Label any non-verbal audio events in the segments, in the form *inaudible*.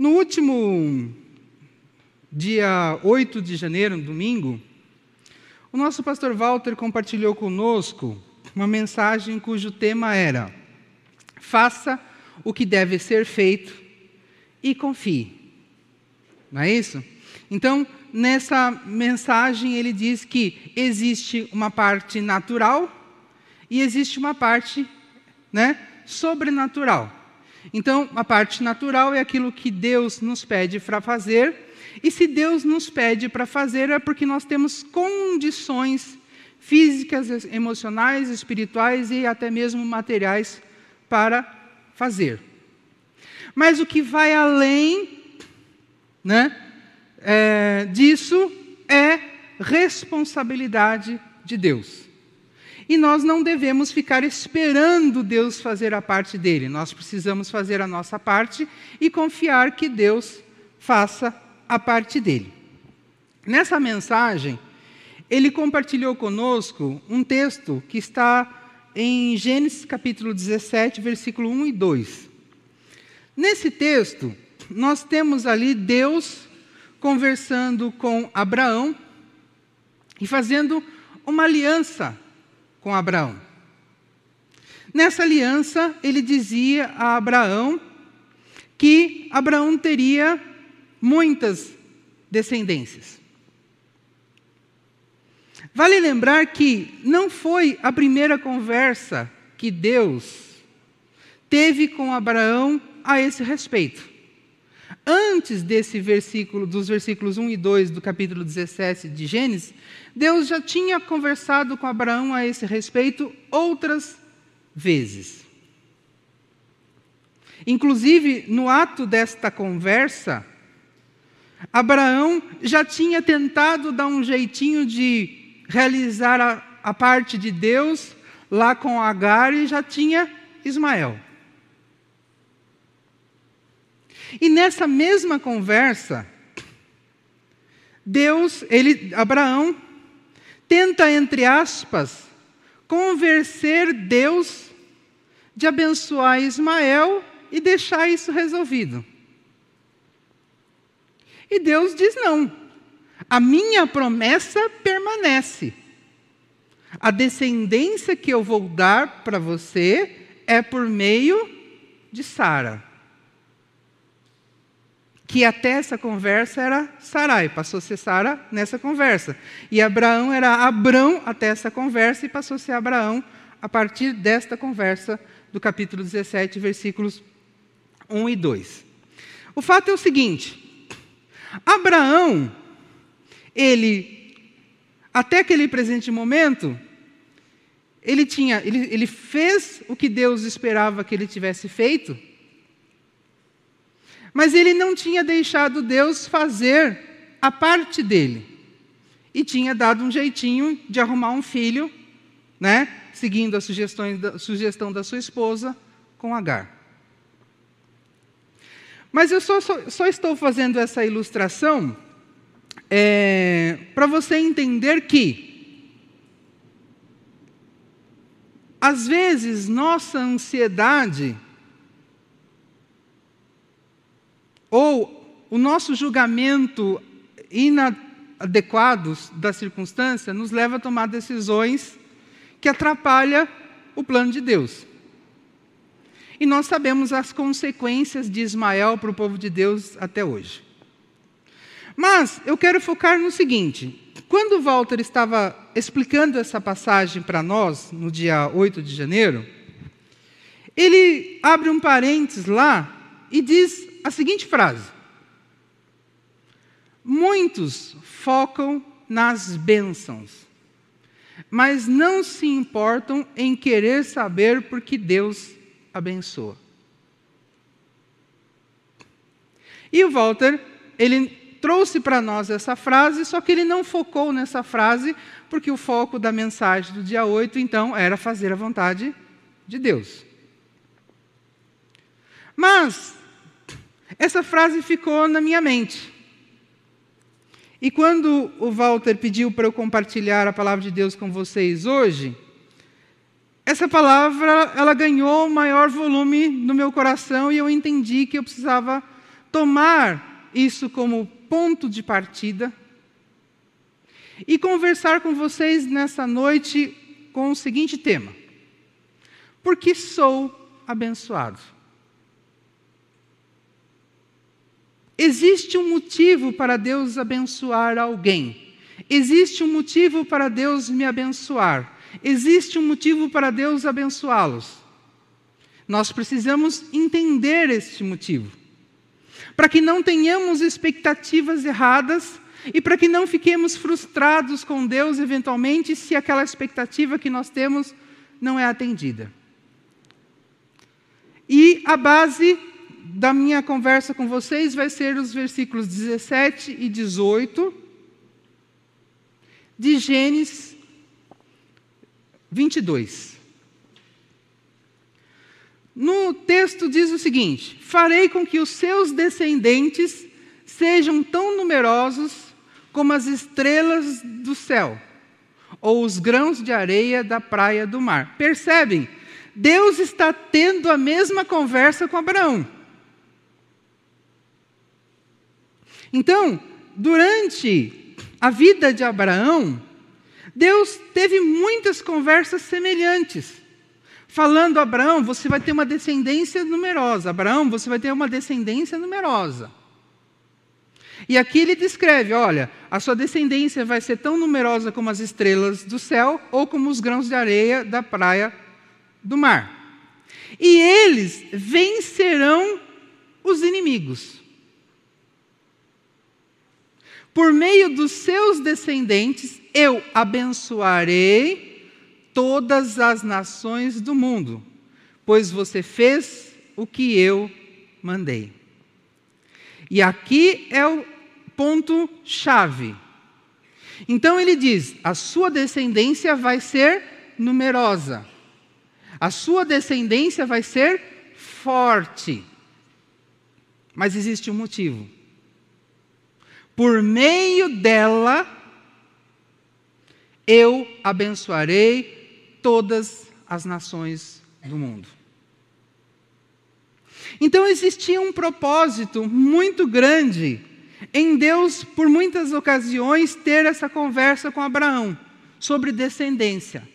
No último dia 8 de janeiro, domingo, o nosso pastor Walter compartilhou conosco uma mensagem cujo tema era: Faça o que deve ser feito e confie. Não é isso? Então, nessa mensagem, ele diz que existe uma parte natural e existe uma parte né, sobrenatural. Então, a parte natural é aquilo que Deus nos pede para fazer, e se Deus nos pede para fazer, é porque nós temos condições físicas, emocionais, espirituais e até mesmo materiais para fazer. Mas o que vai além né, é, disso é responsabilidade de Deus. E nós não devemos ficar esperando Deus fazer a parte dele. Nós precisamos fazer a nossa parte e confiar que Deus faça a parte dele. Nessa mensagem, ele compartilhou conosco um texto que está em Gênesis capítulo 17, versículo 1 e 2. Nesse texto, nós temos ali Deus conversando com Abraão e fazendo uma aliança com Abraão. Nessa aliança, ele dizia a Abraão que Abraão teria muitas descendências. Vale lembrar que não foi a primeira conversa que Deus teve com Abraão a esse respeito. Antes desse versículo, dos versículos 1 e 2 do capítulo 17 de Gênesis, Deus já tinha conversado com Abraão a esse respeito outras vezes. Inclusive, no ato desta conversa, Abraão já tinha tentado dar um jeitinho de realizar a, a parte de Deus lá com Agar e já tinha Ismael. E nessa mesma conversa, Deus, ele, Abraão, tenta, entre aspas, convencer Deus de abençoar Ismael e deixar isso resolvido. E Deus diz: não, a minha promessa permanece. A descendência que eu vou dar para você é por meio de Sara que até essa conversa era Sarai, passou a ser Sara nessa conversa. E Abraão era Abrão até essa conversa e passou a ser Abraão a partir desta conversa do capítulo 17, versículos 1 e 2. O fato é o seguinte: Abraão, ele, até aquele presente momento, ele tinha, ele, ele fez o que Deus esperava que ele tivesse feito, mas ele não tinha deixado Deus fazer a parte dele. E tinha dado um jeitinho de arrumar um filho, né, seguindo a sugestão da sua esposa, com Agar. Mas eu só, só, só estou fazendo essa ilustração é, para você entender que, às vezes, nossa ansiedade ou o nosso julgamento inadequado da circunstância nos leva a tomar decisões que atrapalham o plano de Deus. E nós sabemos as consequências de Ismael para o povo de Deus até hoje. Mas eu quero focar no seguinte: quando Walter estava explicando essa passagem para nós, no dia 8 de janeiro, ele abre um parênteses lá e diz a seguinte frase: Muitos focam nas bênçãos, mas não se importam em querer saber por que Deus abençoa. E o Walter, ele trouxe para nós essa frase, só que ele não focou nessa frase, porque o foco da mensagem do dia 8, então, era fazer a vontade de Deus. Mas, essa frase ficou na minha mente. E quando o Walter pediu para eu compartilhar a palavra de Deus com vocês hoje, essa palavra ela ganhou maior volume no meu coração e eu entendi que eu precisava tomar isso como ponto de partida e conversar com vocês nessa noite com o seguinte tema: Porque sou abençoado. Existe um motivo para Deus abençoar alguém. Existe um motivo para Deus me abençoar. Existe um motivo para Deus abençoá-los. Nós precisamos entender este motivo. Para que não tenhamos expectativas erradas e para que não fiquemos frustrados com Deus eventualmente se aquela expectativa que nós temos não é atendida. E a base da minha conversa com vocês vai ser os versículos 17 e 18 de Gênesis 22. No texto diz o seguinte: Farei com que os seus descendentes sejam tão numerosos como as estrelas do céu, ou os grãos de areia da praia do mar. Percebem? Deus está tendo a mesma conversa com Abraão. Então, durante a vida de Abraão, Deus teve muitas conversas semelhantes. Falando a Abraão, você vai ter uma descendência numerosa. Abraão, você vai ter uma descendência numerosa. E aqui ele descreve: olha, a sua descendência vai ser tão numerosa como as estrelas do céu ou como os grãos de areia da praia do mar. E eles vencerão os inimigos. Por meio dos seus descendentes, eu abençoarei todas as nações do mundo, pois você fez o que eu mandei. E aqui é o ponto-chave. Então ele diz: a sua descendência vai ser numerosa, a sua descendência vai ser forte. Mas existe um motivo. Por meio dela, eu abençoarei todas as nações do mundo. Então existia um propósito muito grande em Deus, por muitas ocasiões, ter essa conversa com Abraão sobre descendência.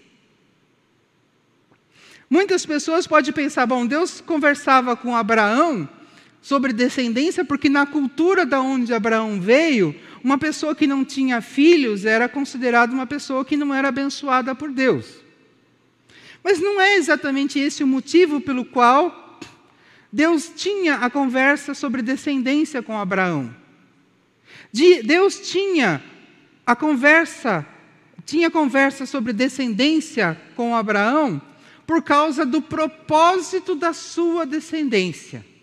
Muitas pessoas podem pensar, bom, Deus conversava com Abraão sobre descendência porque na cultura da onde Abraão veio, uma pessoa que não tinha filhos era considerada uma pessoa que não era abençoada por Deus. Mas não é exatamente esse o motivo pelo qual Deus tinha a conversa sobre descendência com Abraão. Deus tinha a conversa, tinha conversa sobre descendência com Abraão por causa do propósito da sua descendência.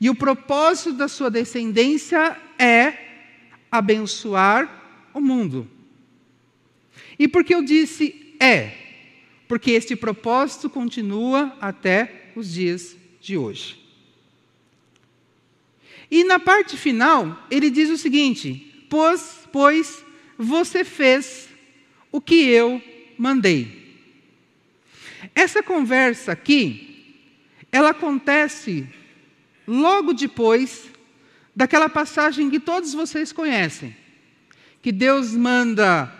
E o propósito da sua descendência é abençoar o mundo. E por que eu disse é? Porque este propósito continua até os dias de hoje. E na parte final, ele diz o seguinte: pois, pois você fez o que eu mandei. Essa conversa aqui, ela acontece logo depois daquela passagem que todos vocês conhecem, que Deus manda,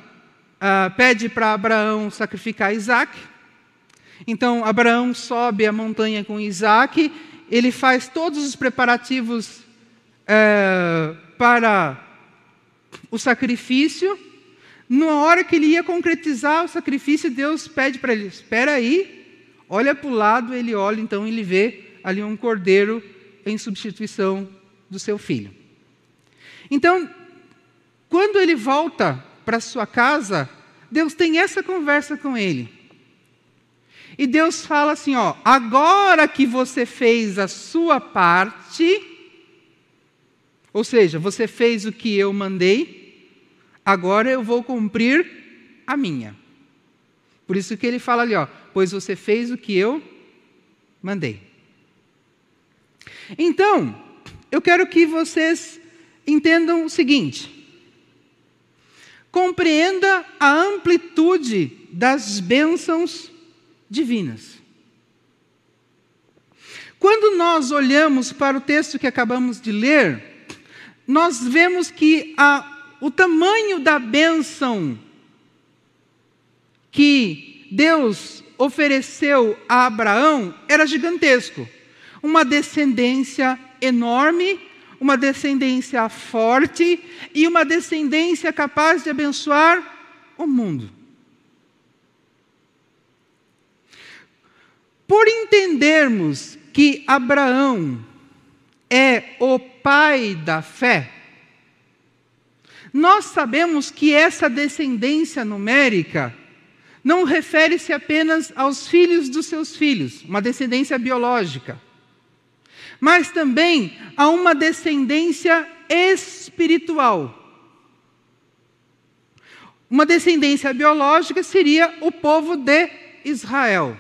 uh, pede para Abraão sacrificar Isaac, então Abraão sobe a montanha com Isaac, ele faz todos os preparativos é, para o sacrifício. Na hora que ele ia concretizar o sacrifício, Deus pede para ele: espera aí, olha para o lado, ele olha, então ele vê ali um cordeiro em substituição do seu filho. Então, quando ele volta para sua casa, Deus tem essa conversa com ele. E Deus fala assim: ó, agora que você fez a sua parte, ou seja, você fez o que eu mandei, agora eu vou cumprir a minha. Por isso que ele fala ali, ó, pois você fez o que eu mandei. Então, eu quero que vocês entendam o seguinte: compreenda a amplitude das bênçãos divinas. Quando nós olhamos para o texto que acabamos de ler, nós vemos que a, o tamanho da bênção que Deus ofereceu a Abraão era gigantesco. Uma descendência enorme, uma descendência forte e uma descendência capaz de abençoar o mundo. Por entendermos que Abraão é o pai da fé, nós sabemos que essa descendência numérica não refere-se apenas aos filhos dos seus filhos, uma descendência biológica, mas também a uma descendência espiritual. Uma descendência biológica seria o povo de Israel.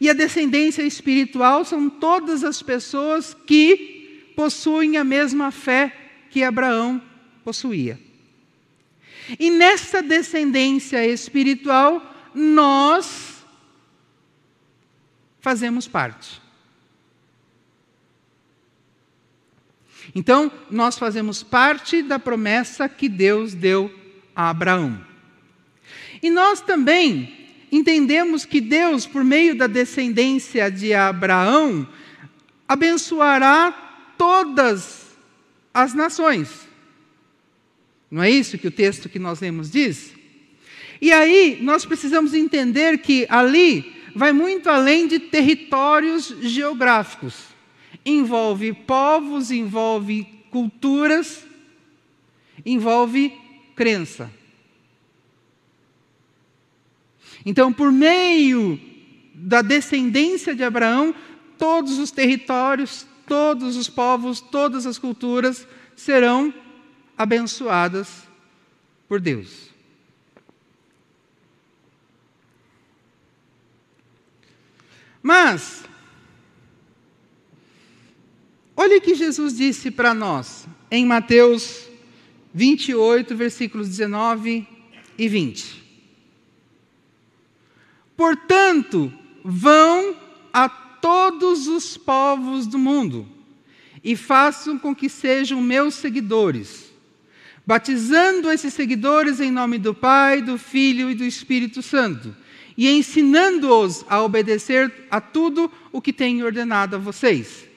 E a descendência espiritual são todas as pessoas que possuem a mesma fé que Abraão possuía. E nessa descendência espiritual, nós fazemos parte. Então, nós fazemos parte da promessa que Deus deu a Abraão. E nós também entendemos que Deus, por meio da descendência de Abraão, abençoará todas as nações. Não é isso que o texto que nós lemos diz? E aí nós precisamos entender que ali vai muito além de territórios geográficos. Envolve povos, envolve culturas, envolve crença. Então, por meio da descendência de Abraão, todos os territórios, todos os povos, todas as culturas serão abençoadas por Deus. Mas, olha o que Jesus disse para nós em Mateus 28, versículos 19 e 20. Portanto, vão a todos os povos do mundo e façam com que sejam meus seguidores, batizando esses seguidores em nome do Pai, do Filho e do Espírito Santo, e ensinando-os a obedecer a tudo o que tenho ordenado a vocês.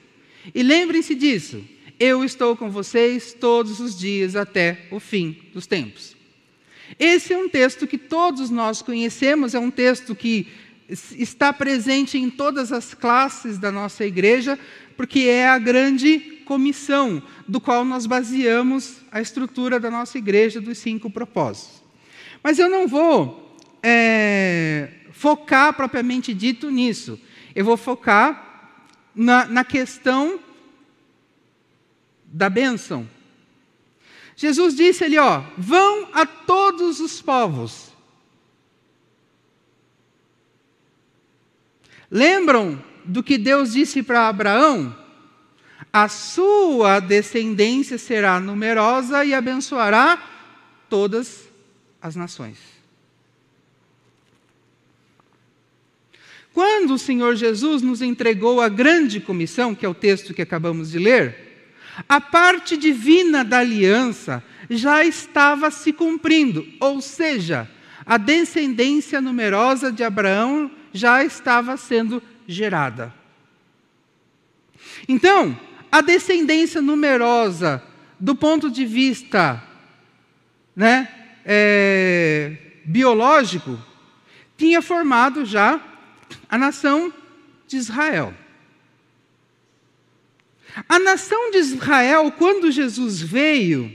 E lembrem-se disso, eu estou com vocês todos os dias até o fim dos tempos. Esse é um texto que todos nós conhecemos, é um texto que está presente em todas as classes da nossa igreja, porque é a grande comissão do qual nós baseamos a estrutura da nossa igreja dos cinco propósitos. Mas eu não vou é, focar propriamente dito nisso. Eu vou focar na, na questão da bênção, Jesus disse ali, ó, vão a todos os povos. Lembram do que Deus disse para Abraão? A sua descendência será numerosa e abençoará todas as nações. Quando o Senhor Jesus nos entregou a grande comissão, que é o texto que acabamos de ler, a parte divina da aliança já estava se cumprindo, ou seja, a descendência numerosa de Abraão já estava sendo gerada. Então, a descendência numerosa, do ponto de vista né, é, biológico, tinha formado já a nação de Israel. A nação de Israel, quando Jesus veio,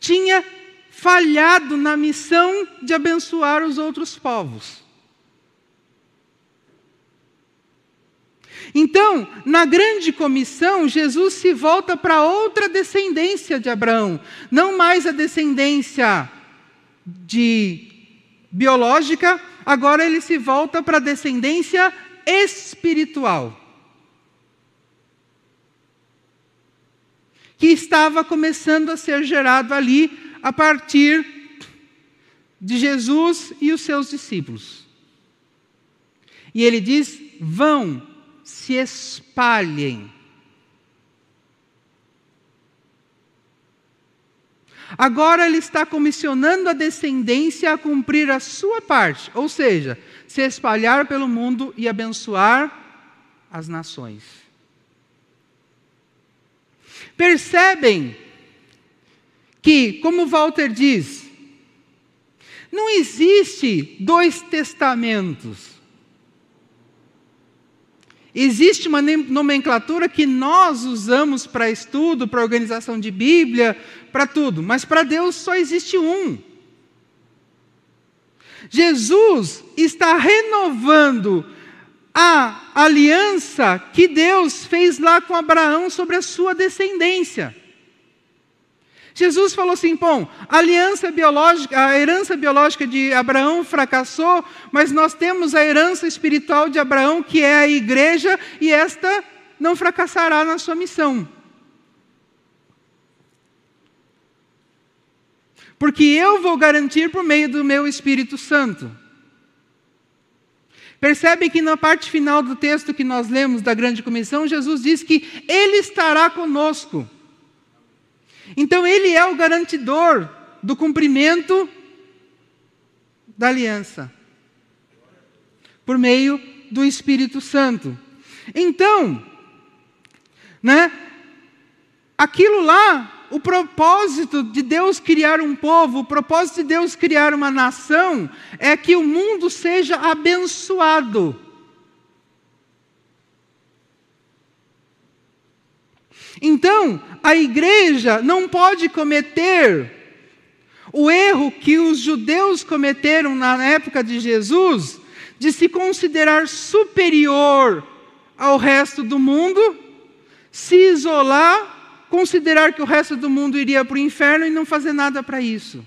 tinha falhado na missão de abençoar os outros povos. Então, na grande comissão, Jesus se volta para outra descendência de Abraão, não mais a descendência de biológica, agora ele se volta para a descendência espiritual. que estava começando a ser gerado ali a partir de Jesus e os seus discípulos. E ele diz: vão se espalhem. Agora ele está comissionando a descendência a cumprir a sua parte, ou seja, se espalhar pelo mundo e abençoar as nações. Percebem que, como Walter diz, não existe dois testamentos. Existe uma nomenclatura que nós usamos para estudo, para organização de Bíblia, para tudo, mas para Deus só existe um. Jesus está renovando a aliança que Deus fez lá com Abraão sobre a sua descendência. Jesus falou assim: bom, a aliança biológica, a herança biológica de Abraão fracassou, mas nós temos a herança espiritual de Abraão, que é a igreja, e esta não fracassará na sua missão. Porque eu vou garantir por meio do meu Espírito Santo. Percebe que na parte final do texto que nós lemos da grande comissão, Jesus diz que Ele estará conosco. Então, Ele é o garantidor do cumprimento da aliança, por meio do Espírito Santo. Então, né, aquilo lá, o propósito de Deus criar um povo, o propósito de Deus criar uma nação, é que o mundo seja abençoado. Então, a igreja não pode cometer o erro que os judeus cometeram na época de Jesus, de se considerar superior ao resto do mundo, se isolar, considerar que o resto do mundo iria para o inferno e não fazer nada para isso.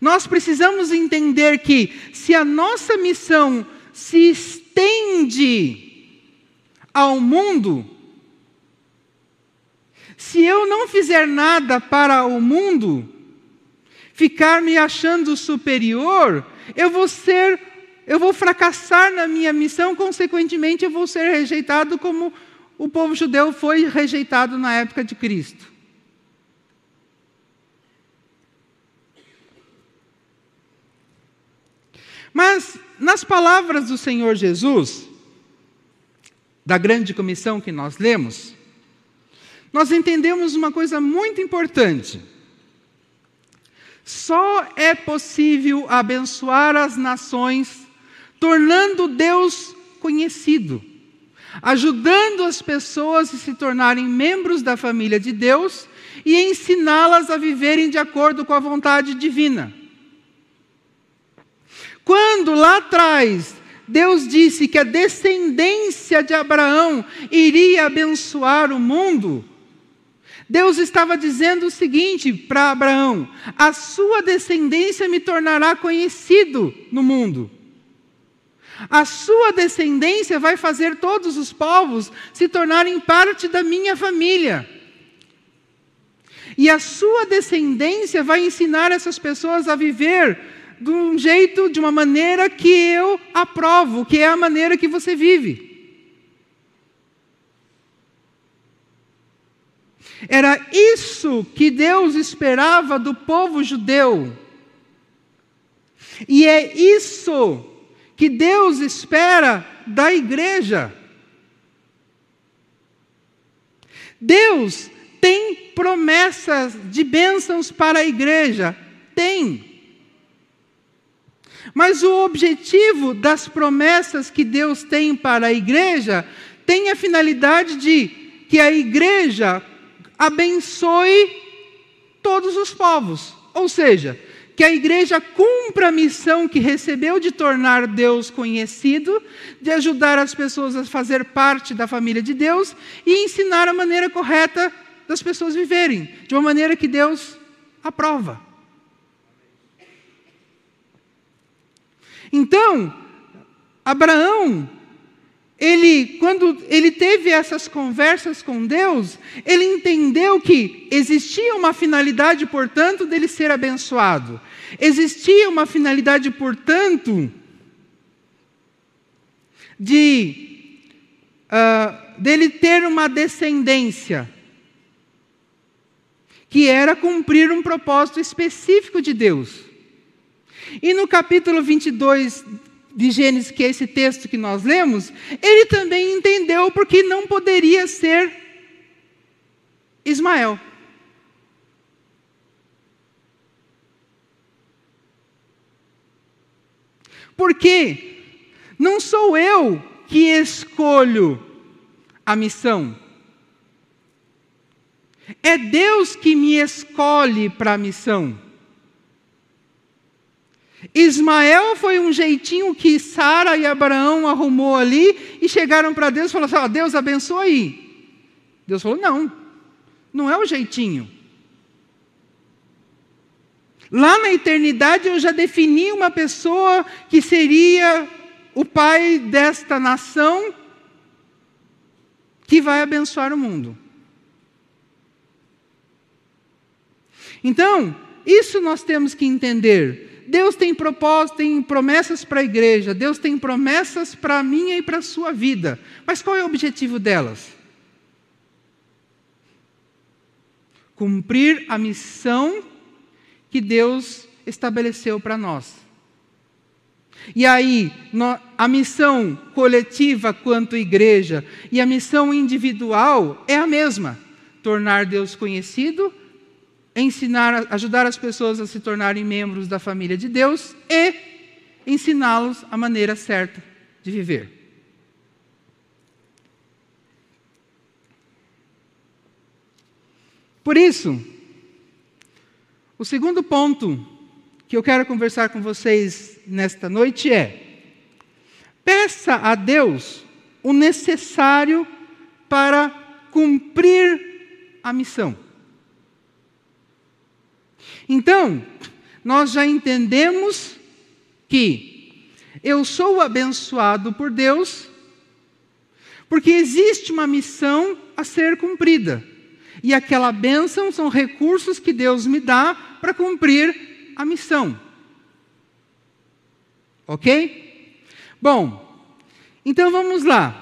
Nós precisamos entender que, se a nossa missão se estende ao mundo, se eu não fizer nada para o mundo, ficar me achando superior, eu vou ser, eu vou fracassar na minha missão, consequentemente eu vou ser rejeitado como o povo judeu foi rejeitado na época de Cristo. Mas, nas palavras do Senhor Jesus, da grande comissão que nós lemos, nós entendemos uma coisa muito importante. Só é possível abençoar as nações tornando Deus conhecido, ajudando as pessoas a se tornarem membros da família de Deus e ensiná-las a viverem de acordo com a vontade divina. Quando lá atrás Deus disse que a descendência de Abraão iria abençoar o mundo, Deus estava dizendo o seguinte para Abraão: a sua descendência me tornará conhecido no mundo. A sua descendência vai fazer todos os povos se tornarem parte da minha família. E a sua descendência vai ensinar essas pessoas a viver de um jeito, de uma maneira que eu aprovo, que é a maneira que você vive. Era isso que Deus esperava do povo judeu. E é isso que Deus espera da igreja. Deus tem promessas de bênçãos para a igreja? Tem. Mas o objetivo das promessas que Deus tem para a igreja tem a finalidade de que a igreja abençoe todos os povos. Ou seja, que a igreja cumpra a missão que recebeu de tornar Deus conhecido, de ajudar as pessoas a fazer parte da família de Deus e ensinar a maneira correta das pessoas viverem, de uma maneira que Deus aprova. Então, Abraão, ele, quando ele teve essas conversas com Deus, ele entendeu que existia uma finalidade, portanto, dele ser abençoado. Existia uma finalidade, portanto, de uh, dele ter uma descendência que era cumprir um propósito específico de Deus. E no capítulo 22 de Gênesis, que é esse texto que nós lemos, ele também entendeu porque não poderia ser Ismael. Porque não sou eu que escolho a missão. É Deus que me escolhe para a missão. Ismael foi um jeitinho que Sara e Abraão arrumou ali e chegaram para Deus e falaram assim: oh, Deus abençoa aí. Deus falou: não, não é o jeitinho. Lá na eternidade eu já defini uma pessoa que seria o pai desta nação que vai abençoar o mundo. Então, isso nós temos que entender. Deus tem propósito, tem promessas para a igreja, Deus tem promessas para a minha e para a sua vida. Mas qual é o objetivo delas? Cumprir a missão que Deus estabeleceu para nós. E aí, a missão coletiva quanto igreja e a missão individual é a mesma: tornar Deus conhecido ensinar, ajudar as pessoas a se tornarem membros da família de Deus e ensiná-los a maneira certa de viver. Por isso, o segundo ponto que eu quero conversar com vocês nesta noite é: peça a Deus o necessário para cumprir a missão. Então, nós já entendemos que eu sou abençoado por Deus, porque existe uma missão a ser cumprida. E aquela bênção são recursos que Deus me dá para cumprir a missão. Ok? Bom, então vamos lá.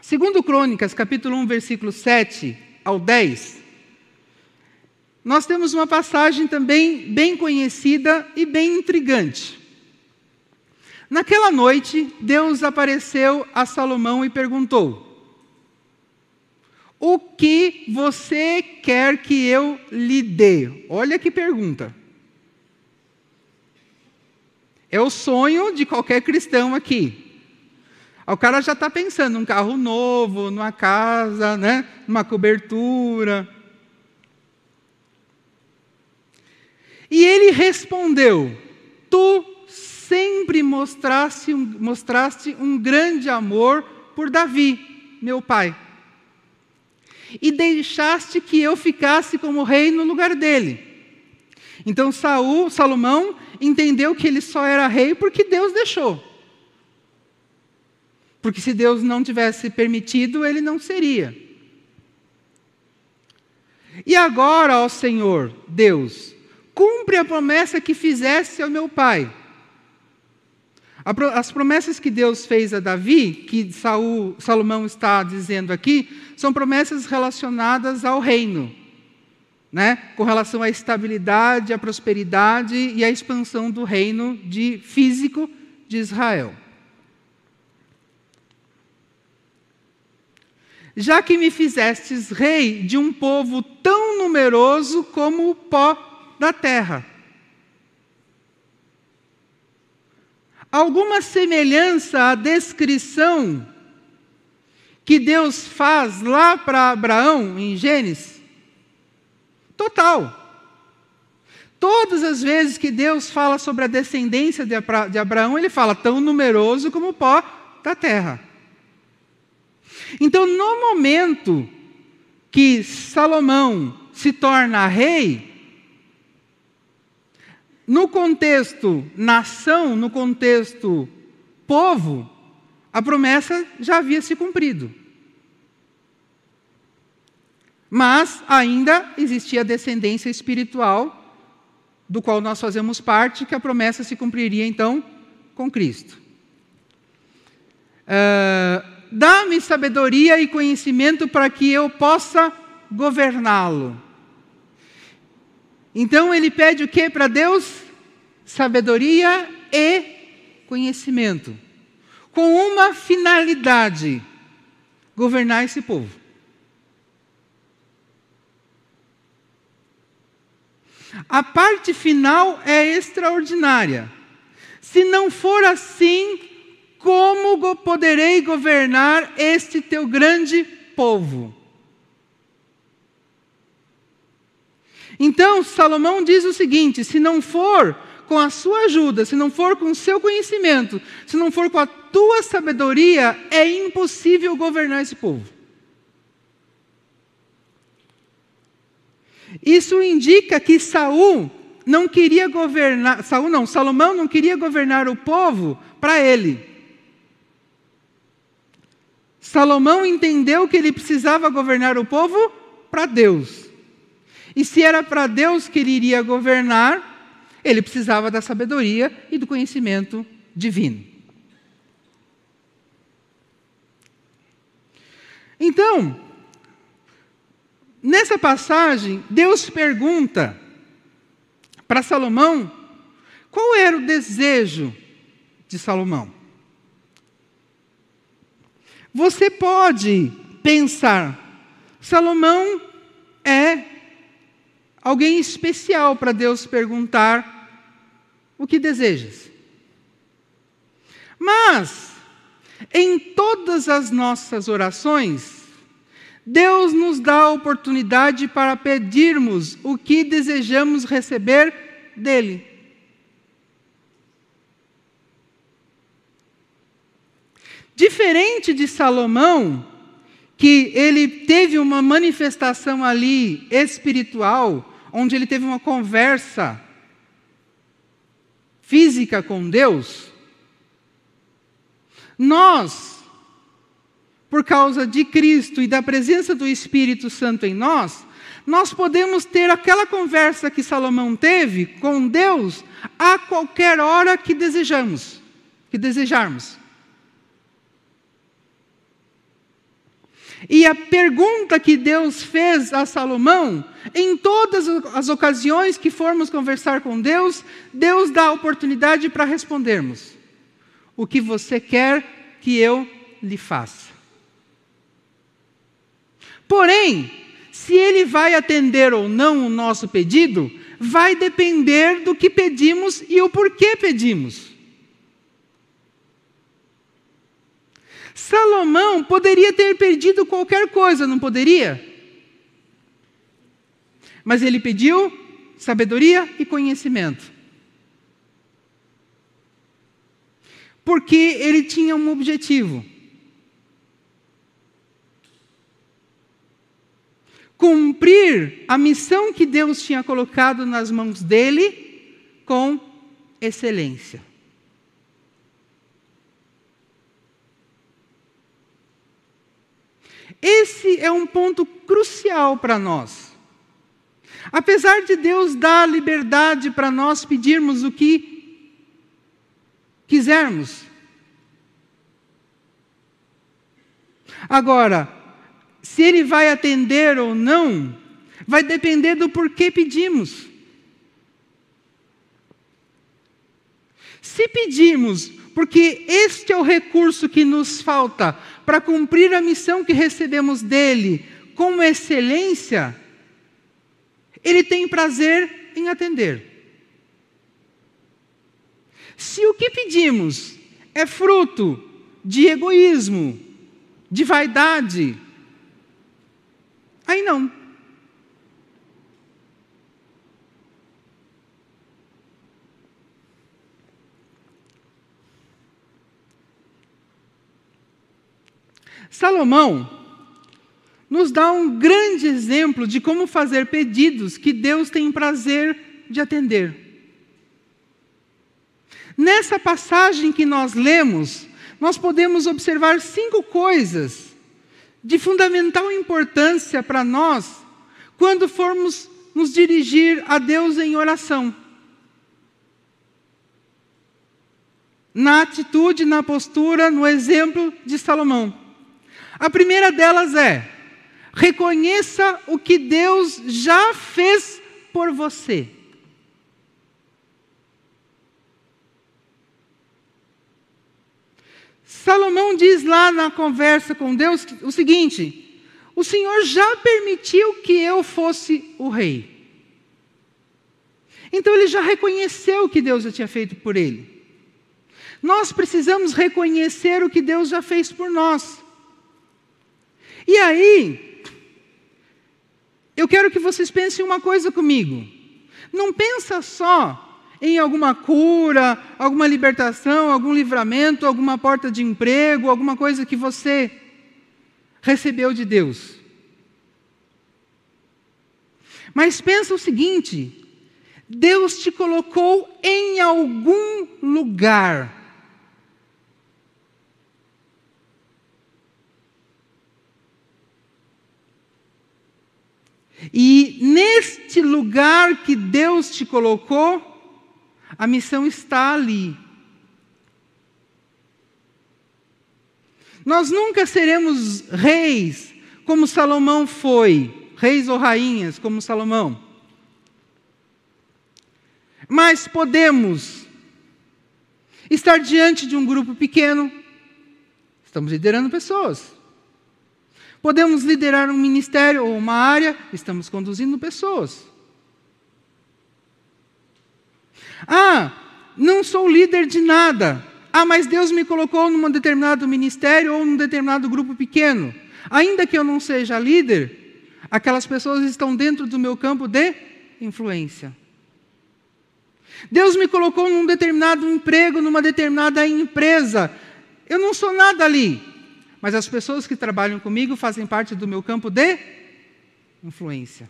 Segundo Crônicas, capítulo 1, versículo 7 ao 10, nós temos uma passagem também bem conhecida e bem intrigante. Naquela noite, Deus apareceu a Salomão e perguntou: O que você quer que eu lhe dê? Olha que pergunta. É o sonho de qualquer cristão aqui. O cara já está pensando num carro novo, numa casa, né? numa cobertura. E ele respondeu: Tu sempre mostraste um, mostraste um grande amor por Davi, meu pai, e deixaste que eu ficasse como rei no lugar dele. Então Saul, Salomão entendeu que ele só era rei porque Deus deixou. Porque se Deus não tivesse permitido, ele não seria. E agora, ó Senhor, Deus, cumpre a promessa que fizesse ao meu pai. As promessas que Deus fez a Davi, que Saul, Salomão está dizendo aqui, são promessas relacionadas ao reino, né? com relação à estabilidade, à prosperidade e à expansão do reino de, físico de Israel. Já que me fizestes rei de um povo tão numeroso como o pó da terra. Alguma semelhança à descrição que Deus faz lá para Abraão em Gênesis? Total. Todas as vezes que Deus fala sobre a descendência de Abraão, ele fala tão numeroso como o pó da terra. Então, no momento que Salomão se torna rei, no contexto nação, no contexto povo, a promessa já havia se cumprido. Mas ainda existia a descendência espiritual, do qual nós fazemos parte, que a promessa se cumpriria então com Cristo. Uh, Dá-me sabedoria e conhecimento para que eu possa governá-lo. Então ele pede o que para Deus? Sabedoria e conhecimento. Com uma finalidade: governar esse povo. A parte final é extraordinária. Se não for assim, como poderei governar este teu grande povo? Então, Salomão diz o seguinte: se não for com a sua ajuda, se não for com o seu conhecimento, se não for com a tua sabedoria, é impossível governar esse povo. Isso indica que Saul não queria governar, Saul não, Salomão não queria governar o povo para ele. Salomão entendeu que ele precisava governar o povo para Deus. E se era para Deus que ele iria governar, ele precisava da sabedoria e do conhecimento divino. Então, nessa passagem, Deus pergunta para Salomão qual era o desejo de Salomão. Você pode pensar, Salomão alguém especial para Deus perguntar o que desejas. Mas, em todas as nossas orações, Deus nos dá a oportunidade para pedirmos o que desejamos receber dele. Diferente de Salomão, que ele teve uma manifestação ali espiritual, onde ele teve uma conversa física com Deus, nós, por causa de Cristo e da presença do Espírito Santo em nós, nós podemos ter aquela conversa que Salomão teve com Deus a qualquer hora que desejamos, que desejarmos. E a pergunta que Deus fez a Salomão, em todas as ocasiões que formos conversar com Deus, Deus dá a oportunidade para respondermos: O que você quer que eu lhe faça? Porém, se ele vai atender ou não o nosso pedido, vai depender do que pedimos e o porquê pedimos. Salomão poderia ter pedido qualquer coisa, não poderia? Mas ele pediu sabedoria e conhecimento. Porque ele tinha um objetivo. Cumprir a missão que Deus tinha colocado nas mãos dele com excelência. Esse é um ponto crucial para nós. Apesar de Deus dar liberdade para nós pedirmos o que quisermos. Agora, se Ele vai atender ou não, vai depender do porquê pedimos. Se pedimos porque este é o recurso que nos falta para cumprir a missão que recebemos dele com excelência, ele tem prazer em atender. Se o que pedimos é fruto de egoísmo, de vaidade, aí não. Salomão nos dá um grande exemplo de como fazer pedidos que Deus tem prazer de atender. Nessa passagem que nós lemos, nós podemos observar cinco coisas de fundamental importância para nós quando formos nos dirigir a Deus em oração. na atitude, na postura, no exemplo de Salomão. A primeira delas é: reconheça o que Deus já fez por você. Salomão diz lá na conversa com Deus o seguinte: o Senhor já permitiu que eu fosse o rei. Então ele já reconheceu o que Deus já tinha feito por ele. Nós precisamos reconhecer o que Deus já fez por nós. E aí, eu quero que vocês pensem uma coisa comigo. Não pensa só em alguma cura, alguma libertação, algum livramento, alguma porta de emprego, alguma coisa que você recebeu de Deus. Mas pensa o seguinte: Deus te colocou em algum lugar. E neste lugar que Deus te colocou, a missão está ali. Nós nunca seremos reis como Salomão foi, reis ou rainhas como Salomão. Mas podemos estar diante de um grupo pequeno, estamos liderando pessoas. Podemos liderar um ministério ou uma área, estamos conduzindo pessoas. Ah, não sou líder de nada. Ah, mas Deus me colocou num determinado ministério ou num determinado grupo pequeno. Ainda que eu não seja líder, aquelas pessoas estão dentro do meu campo de influência. Deus me colocou num determinado emprego, numa determinada empresa. Eu não sou nada ali, mas as pessoas que trabalham comigo fazem parte do meu campo de influência.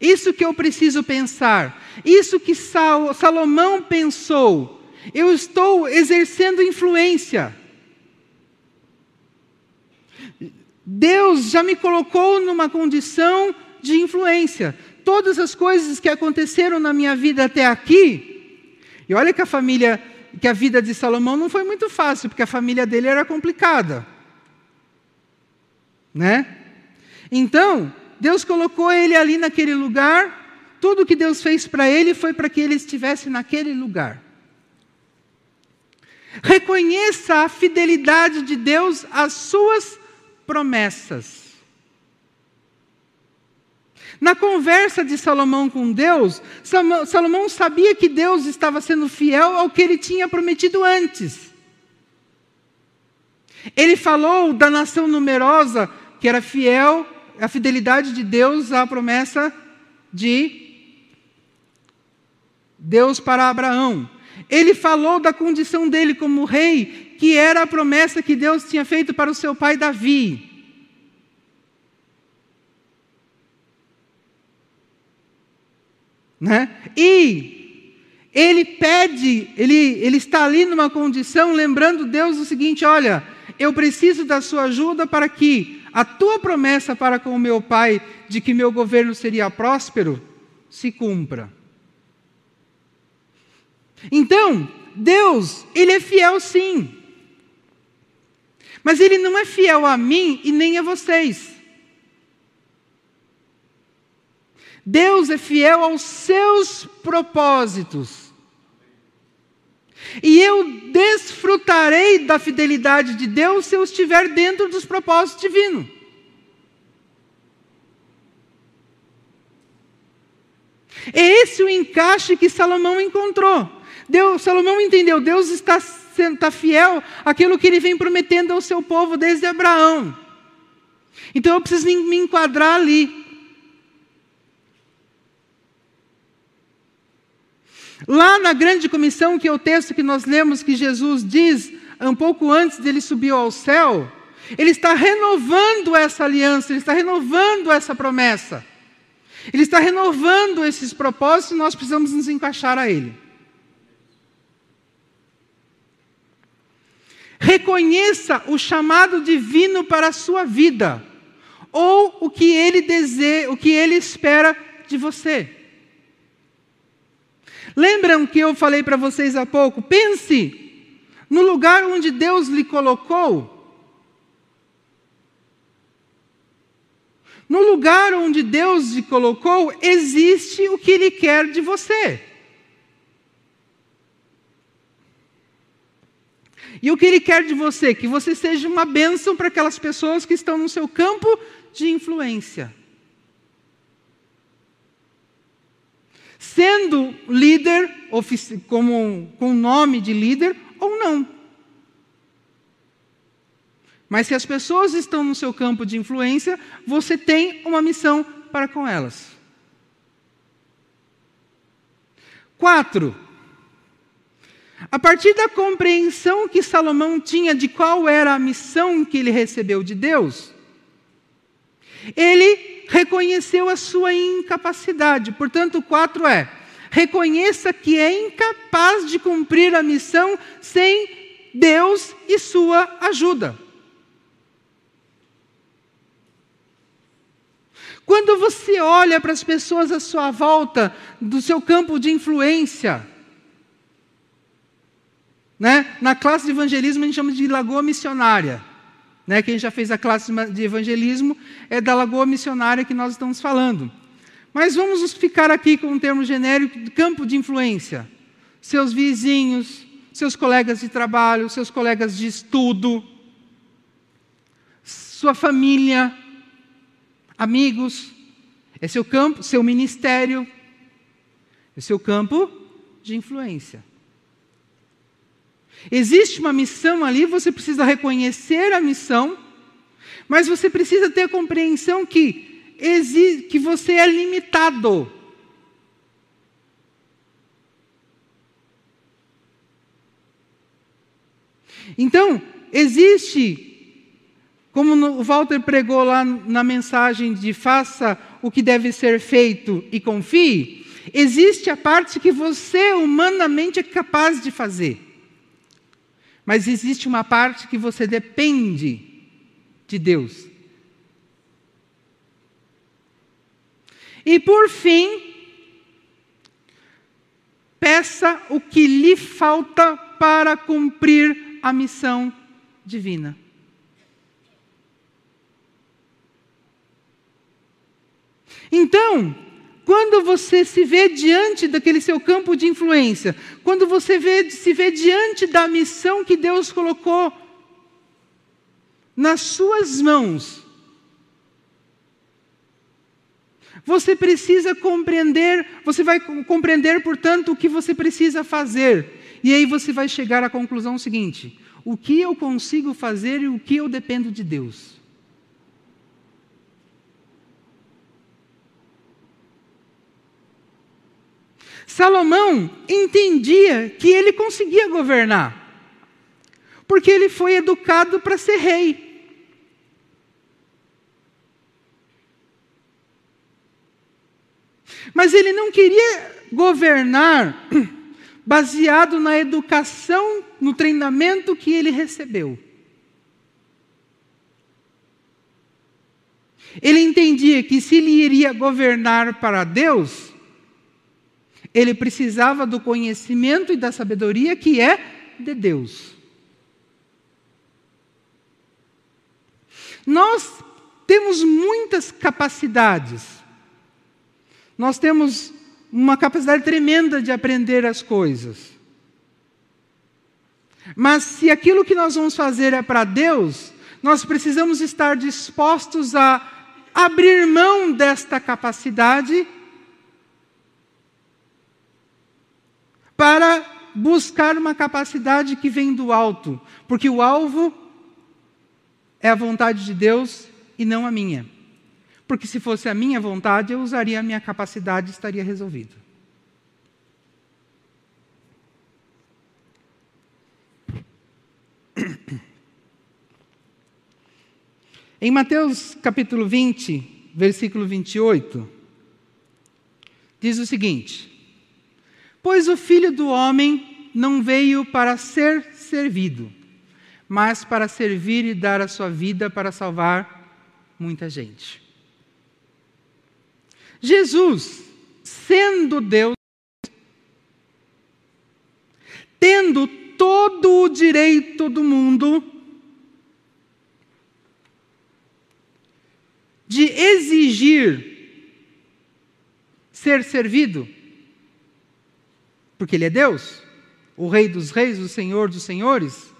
Isso que eu preciso pensar, isso que Sal, Salomão pensou, eu estou exercendo influência. Deus já me colocou numa condição de influência. Todas as coisas que aconteceram na minha vida até aqui, e olha que a família, que a vida de Salomão não foi muito fácil, porque a família dele era complicada. Né? Então, Deus colocou ele ali naquele lugar, tudo que Deus fez para ele foi para que ele estivesse naquele lugar. Reconheça a fidelidade de Deus às suas promessas. Na conversa de Salomão com Deus, Salomão sabia que Deus estava sendo fiel ao que ele tinha prometido antes. Ele falou da nação numerosa que era fiel a fidelidade de Deus à promessa de Deus para Abraão. Ele falou da condição dele como rei, que era a promessa que Deus tinha feito para o seu pai Davi. Né? E ele pede, ele, ele está ali numa condição, lembrando Deus o seguinte: olha, eu preciso da sua ajuda para que a tua promessa para com o meu pai de que meu governo seria próspero se cumpra. Então, Deus, Ele é fiel sim. Mas Ele não é fiel a mim e nem a vocês. Deus é fiel aos seus propósitos. E eu desfrutarei da fidelidade de Deus se eu estiver dentro dos propósitos divinos. É esse o encaixe que Salomão encontrou. Deus, Salomão entendeu, Deus está, está fiel àquilo que ele vem prometendo ao seu povo desde Abraão. Então eu preciso me enquadrar ali. Lá na grande comissão, que é o texto que nós lemos que Jesus diz um pouco antes dele subir ao céu, ele está renovando essa aliança, ele está renovando essa promessa. Ele está renovando esses propósitos e nós precisamos nos encaixar a ele. Reconheça o chamado divino para a sua vida, ou o que ele deseja, o que ele espera de você. Lembram que eu falei para vocês há pouco? Pense no lugar onde Deus lhe colocou. No lugar onde Deus lhe colocou, existe o que Ele quer de você. E o que Ele quer de você? Que você seja uma bênção para aquelas pessoas que estão no seu campo de influência. Sendo líder, como, com nome de líder, ou não. Mas se as pessoas estão no seu campo de influência, você tem uma missão para com elas. Quatro. A partir da compreensão que Salomão tinha de qual era a missão que ele recebeu de Deus, ele reconheceu a sua incapacidade. Portanto, quatro é: reconheça que é incapaz de cumprir a missão sem Deus e sua ajuda. Quando você olha para as pessoas à sua volta, do seu campo de influência, né? na classe de evangelismo a gente chama de lagoa missionária. Né? Quem já fez a classe de evangelismo é da lagoa missionária que nós estamos falando. Mas vamos ficar aqui com um termo genérico de campo de influência. Seus vizinhos, seus colegas de trabalho, seus colegas de estudo, sua família, amigos, é seu campo, seu ministério, é seu campo de influência. Existe uma missão ali, você precisa reconhecer a missão, mas você precisa ter a compreensão que, que você é limitado. Então, existe como o Walter pregou lá na mensagem de faça o que deve ser feito e confie, existe a parte que você humanamente é capaz de fazer. Mas existe uma parte que você depende de Deus. E por fim, peça o que lhe falta para cumprir a missão divina. Então, quando você se vê diante daquele seu campo de influência, quando você vê, se vê diante da missão que Deus colocou nas suas mãos, você precisa compreender, você vai compreender, portanto, o que você precisa fazer. E aí você vai chegar à conclusão seguinte: o que eu consigo fazer e o que eu dependo de Deus. Salomão entendia que ele conseguia governar, porque ele foi educado para ser rei. Mas ele não queria governar *clears throat* baseado na educação, no treinamento que ele recebeu. Ele entendia que se ele iria governar para Deus, ele precisava do conhecimento e da sabedoria que é de Deus. Nós temos muitas capacidades. Nós temos uma capacidade tremenda de aprender as coisas. Mas se aquilo que nós vamos fazer é para Deus, nós precisamos estar dispostos a abrir mão desta capacidade para buscar uma capacidade que vem do alto, porque o alvo é a vontade de Deus e não a minha. Porque se fosse a minha vontade, eu usaria a minha capacidade e estaria resolvido. *clears throat* Em Mateus capítulo 20, versículo 28, diz o seguinte: Pois o filho do homem não veio para ser servido, mas para servir e dar a sua vida para salvar muita gente. Jesus, sendo Deus, tendo todo o direito do mundo de exigir ser servido, porque Ele é Deus, o Rei dos Reis, o Senhor dos Senhores.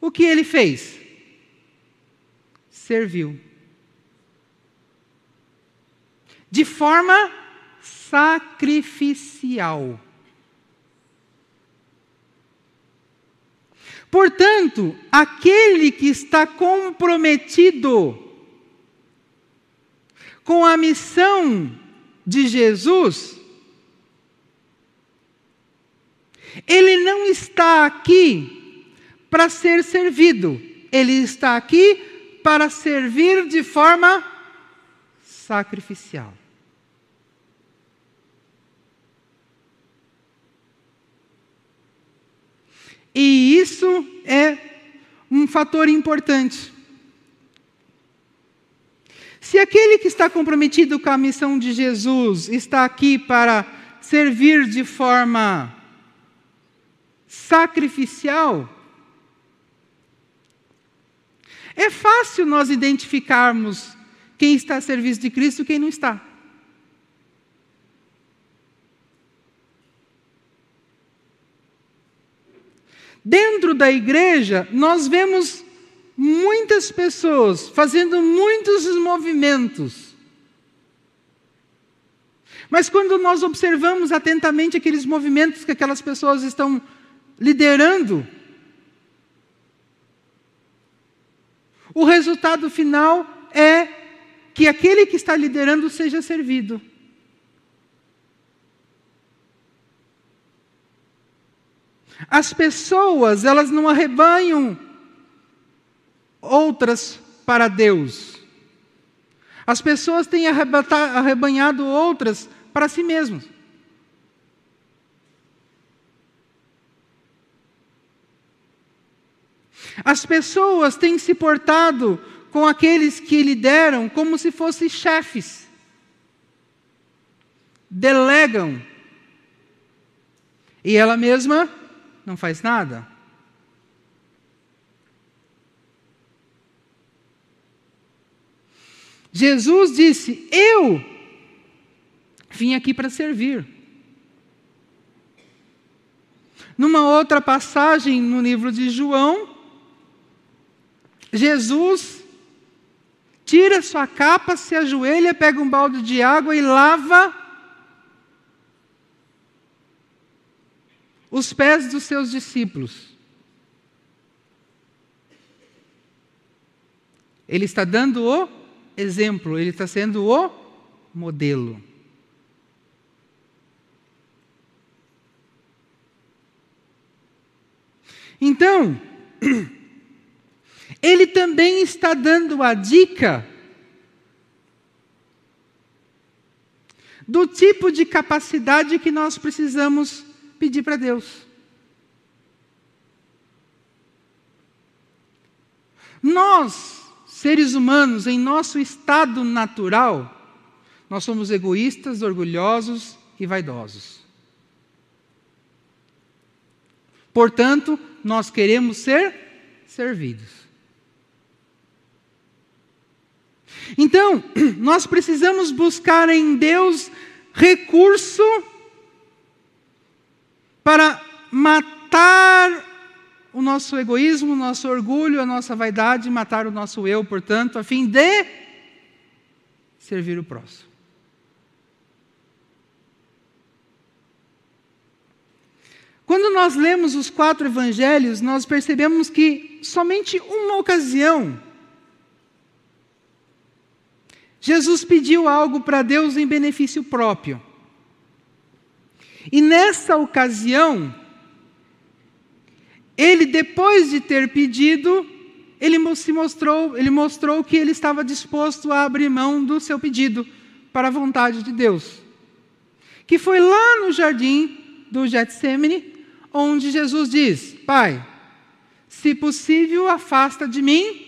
O que ele fez? Serviu. De forma sacrificial. Portanto, aquele que está comprometido com a missão de Jesus, ele não está aqui para ser servido, ele está aqui para servir de forma sacrificial. E isso é um fator importante. Se aquele que está comprometido com a missão de Jesus está aqui para servir de forma sacrificial, é fácil nós identificarmos quem está a serviço de Cristo e quem não está. Dentro da igreja, nós vemos muitas pessoas fazendo muitos movimentos. Mas quando nós observamos atentamente aqueles movimentos que aquelas pessoas estão liderando, o resultado final é que aquele que está liderando seja servido. As pessoas, elas não arrebanham outras para Deus. As pessoas têm arrebanhado outras para si mesmos. As pessoas têm se portado com aqueles que lideram como se fossem chefes. Delegam. E ela mesma não faz nada. Jesus disse: Eu vim aqui para servir. Numa outra passagem no livro de João, Jesus tira sua capa, se ajoelha, pega um balde de água e lava os pés dos seus discípulos. Ele está dando o exemplo, ele está sendo o modelo. Então, *clears throat* ele também está dando a dica do tipo de capacidade que nós precisamos pedir para Deus. Nós, seres humanos, em nosso estado natural, nós somos egoístas, orgulhosos e vaidosos. Portanto, nós queremos ser servidos. Então, *clears throat* nós precisamos buscar em Deus recurso para matar o nosso egoísmo, o nosso orgulho, a nossa vaidade, matar o nosso eu, portanto, a fim de servir o próximo. Quando nós lemos os quatro evangelhos, nós percebemos que somente uma ocasião Jesus pediu algo para Deus em benefício próprio. E nessa ocasião, ele depois de ter pedido, ele se mostrou, ele mostrou que ele estava disposto a abrir mão do seu pedido para a vontade de Deus. Que foi lá no jardim do Getsemane, onde Jesus diz: Pai, se possível, afasta de mim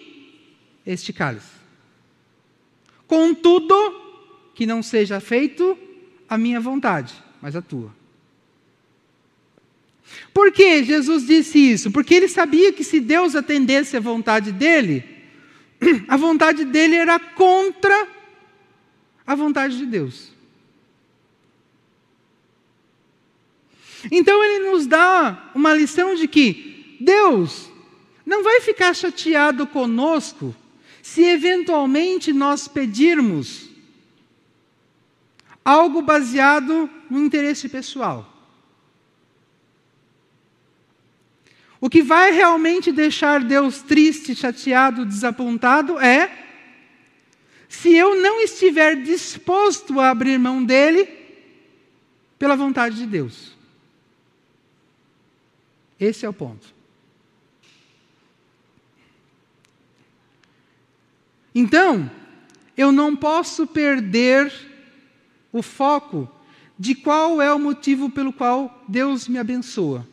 este cálice. Contudo, que não seja feito a minha vontade, mas a tua. Por que Jesus disse isso? Porque ele sabia que se Deus atendesse à vontade dele, *clears throat* a vontade dele era contra a vontade de Deus. Então ele nos dá uma lição de que Deus não vai ficar chateado conosco se eventualmente nós pedirmos algo baseado no interesse pessoal. O que vai realmente deixar Deus triste, chateado, desapontado é se eu não estiver disposto a abrir mão dele pela vontade de Deus. Esse é o ponto. Então, eu não posso perder o foco de qual é o motivo pelo qual Deus me abençoa.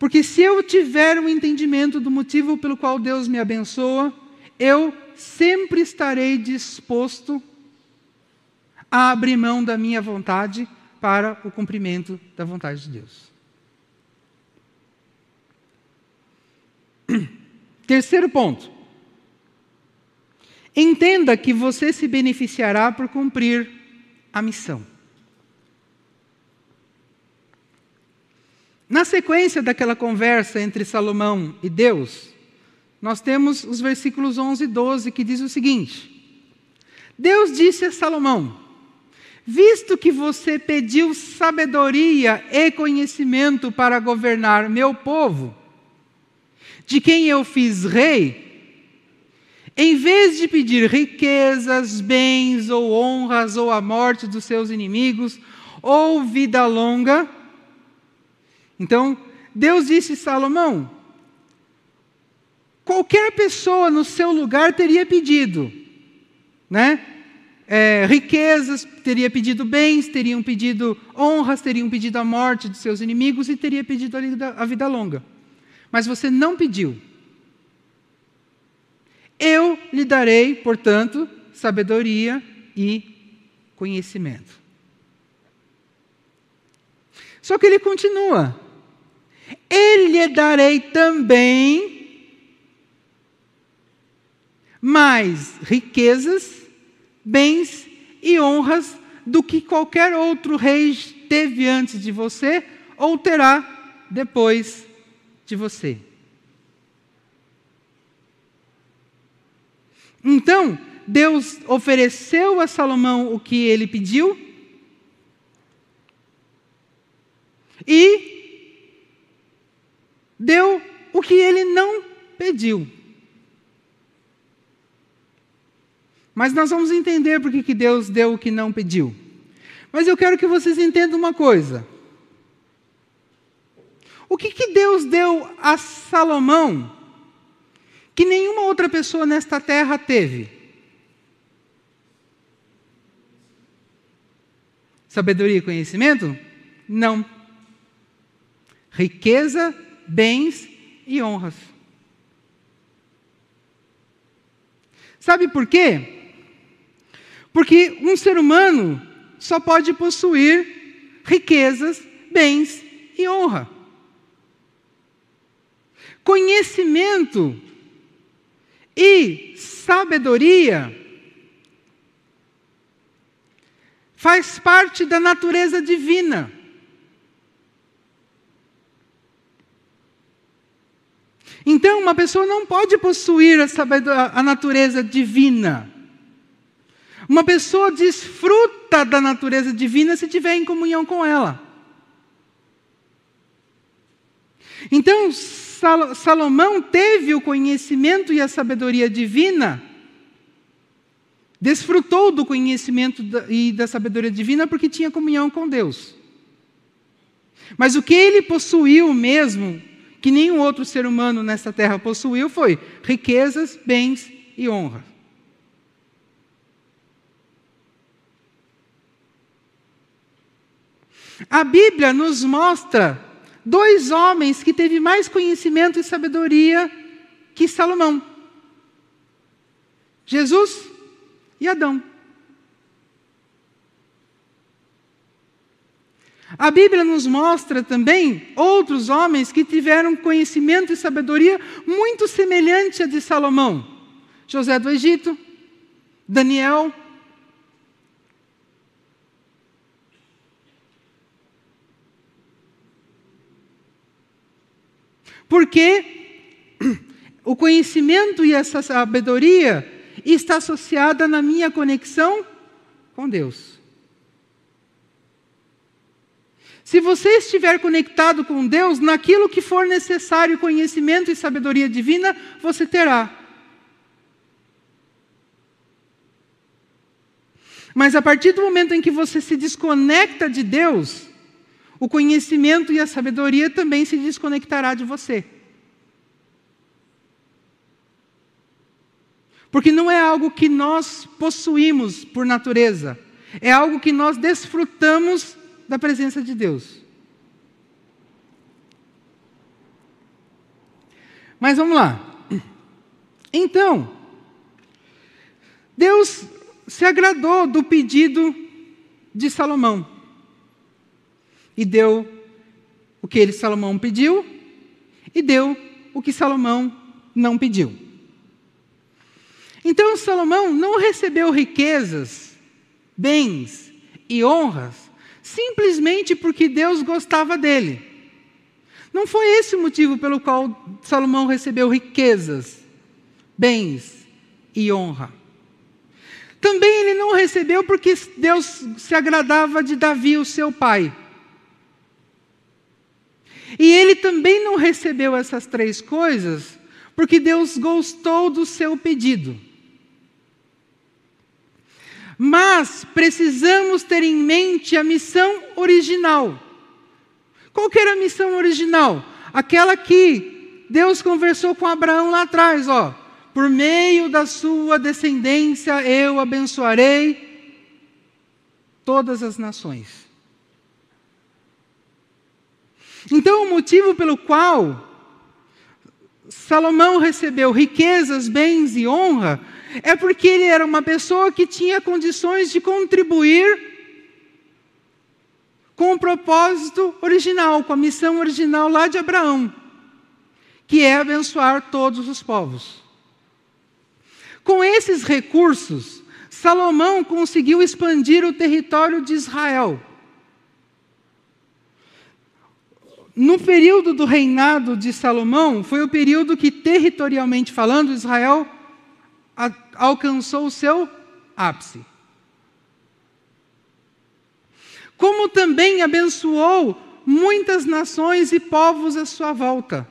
Porque se eu tiver um entendimento do motivo pelo qual Deus me abençoa, eu sempre estarei disposto a abrir mão da minha vontade para o cumprimento da vontade de Deus. *clears throat* Terceiro ponto. Entenda que você se beneficiará por cumprir a missão. Na sequência daquela conversa entre Salomão e Deus, nós temos os versículos 11 e 12 que diz o seguinte: Deus disse a Salomão: Visto que você pediu sabedoria e conhecimento para governar meu povo, de quem eu fiz rei, em vez de pedir riquezas, bens ou honras ou a morte dos seus inimigos ou vida longa, então, Deus disse a Salomão: qualquer pessoa no seu lugar teria pedido, né? É, riquezas, teria pedido bens, teriam pedido honras, teriam pedido a morte de seus inimigos e teria pedido a vida longa. Mas você não pediu. Eu lhe darei, portanto, sabedoria e conhecimento. Só que ele continua. Eu lhe darei também mais riquezas, bens e honras do que qualquer outro rei teve antes de você ou terá depois de você. Então, Deus ofereceu a Salomão o que ele pediu e deu o que ele não pediu. Mas nós vamos entender por que Deus deu o que não pediu. Mas eu quero que vocês entendam uma coisa. O que, que Deus deu a Salomão que nenhuma outra pessoa nesta terra teve? Sabedoria e conhecimento? Não. Riqueza bens e honras. Sabe por quê? Porque um ser humano só pode possuir riquezas, bens e honra. Conhecimento e sabedoria faz parte da natureza divina. Então, uma pessoa não pode possuir a, a natureza divina. Uma pessoa desfruta da natureza divina se estiver em comunhão com ela. Então, Salomão teve o conhecimento e a sabedoria divina, desfrutou do conhecimento e da sabedoria divina porque tinha comunhão com Deus. Mas o que ele possuiu mesmo que nenhum outro ser humano nessa terra possuiu foi riquezas, bens e honra. A Bíblia nos mostra dois homens que teve mais conhecimento e sabedoria que Salomão: Jesus e Adão. A Bíblia nos mostra também outros homens que tiveram conhecimento e sabedoria muito semelhante a de Salomão. José do Egito, Daniel. Porque o conhecimento e essa sabedoria está associada na minha conexão com Deus. Se você estiver conectado com Deus, naquilo que for necessário conhecimento e sabedoria divina, você terá. Mas a partir do momento em que você se desconecta de Deus, o conhecimento e a sabedoria também se desconectará de você. Porque não é algo que nós possuímos por natureza, é algo que nós desfrutamos da presença de Deus. Mas vamos lá. Então, Deus se agradou do pedido de Salomão. E deu o que ele, Salomão, pediu, e deu o que Salomão não pediu. Então, Salomão não recebeu riquezas, bens e honras simplesmente porque Deus gostava dele. Não foi esse o motivo pelo qual Salomão recebeu riquezas, bens e honra. Também ele não recebeu porque Deus se agradava de Davi, o seu pai. E ele também não recebeu essas três coisas porque Deus gostou do seu pedido. Mas precisamos ter em mente a missão original. Qual que era a missão original? Aquela que Deus conversou com Abraão lá atrás, ó. Por meio da sua descendência eu abençoarei todas as nações. Então, o motivo pelo qual Salomão recebeu riquezas, bens e honra é porque ele era uma pessoa que tinha condições de contribuir com o propósito original, com a missão original lá de Abraão, que é abençoar todos os povos. Com esses recursos, Salomão conseguiu expandir o território de Israel. No período do reinado de Salomão, foi o período que, territorialmente falando, Israel alcançou o seu ápice. Como também abençoou muitas nações e povos à sua volta.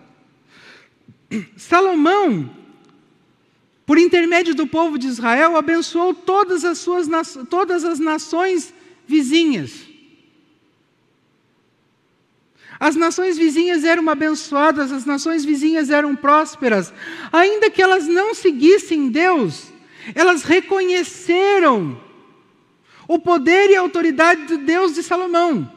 Salomão, por intermédio do povo de Israel, abençoou todas as suas todas as nações vizinhas. As nações vizinhas eram abençoadas, as nações vizinhas eram prósperas. Ainda que elas não seguissem Deus, elas reconheceram o poder e a autoridade do Deus de Salomão.